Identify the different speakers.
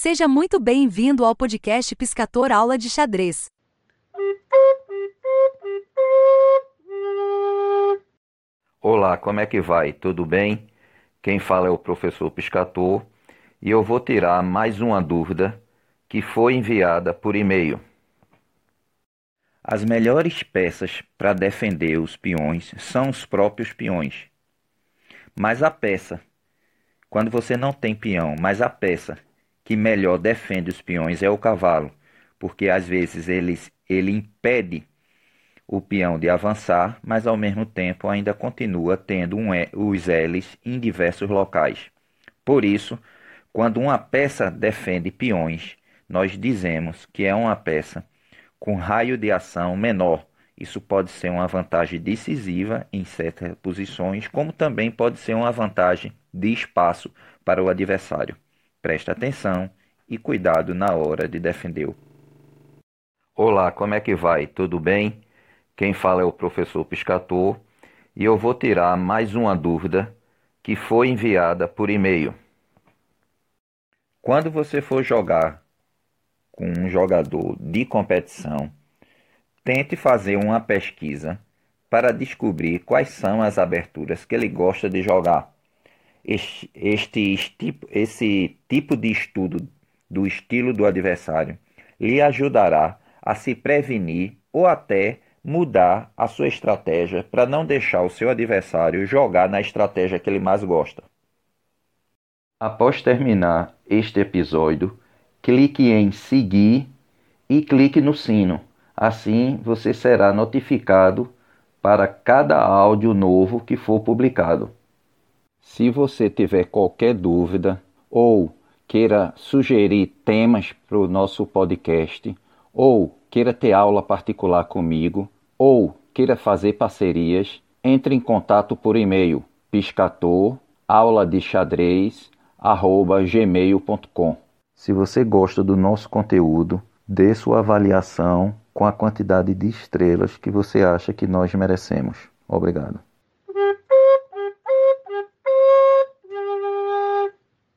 Speaker 1: Seja muito bem-vindo ao podcast Piscator Aula de Xadrez.
Speaker 2: Olá, como é que vai? Tudo bem? Quem fala é o professor Piscator e eu vou tirar mais uma dúvida que foi enviada por e-mail. As melhores peças para defender os peões são os próprios peões. Mas a peça, quando você não tem peão, mas a peça que melhor defende os peões é o cavalo, porque às vezes ele, ele impede o peão de avançar, mas ao mesmo tempo ainda continua tendo um, os L's em diversos locais. Por isso, quando uma peça defende peões, nós dizemos que é uma peça com raio de ação menor. Isso pode ser uma vantagem decisiva em certas posições, como também pode ser uma vantagem de espaço para o adversário. Preste atenção e cuidado na hora de defender. Olá, como é que vai? Tudo bem? Quem fala é o professor Piscator e eu vou tirar mais uma dúvida que foi enviada por e-mail. Quando você for jogar com um jogador de competição, tente fazer uma pesquisa para descobrir quais são as aberturas que ele gosta de jogar este, este, esse tipo de estudo do estilo do adversário lhe ajudará a se prevenir ou até mudar a sua estratégia para não deixar o seu adversário jogar na estratégia que ele mais gosta. Após terminar este episódio, clique em seguir e clique no sino. Assim você será notificado para cada áudio novo que for publicado. Se você tiver qualquer dúvida ou queira sugerir temas para o nosso podcast, ou queira ter aula particular comigo, ou queira fazer parcerias, entre em contato por e-mail piscator. Se você gosta do nosso conteúdo, dê sua avaliação com a quantidade de estrelas que você acha que nós merecemos. Obrigado.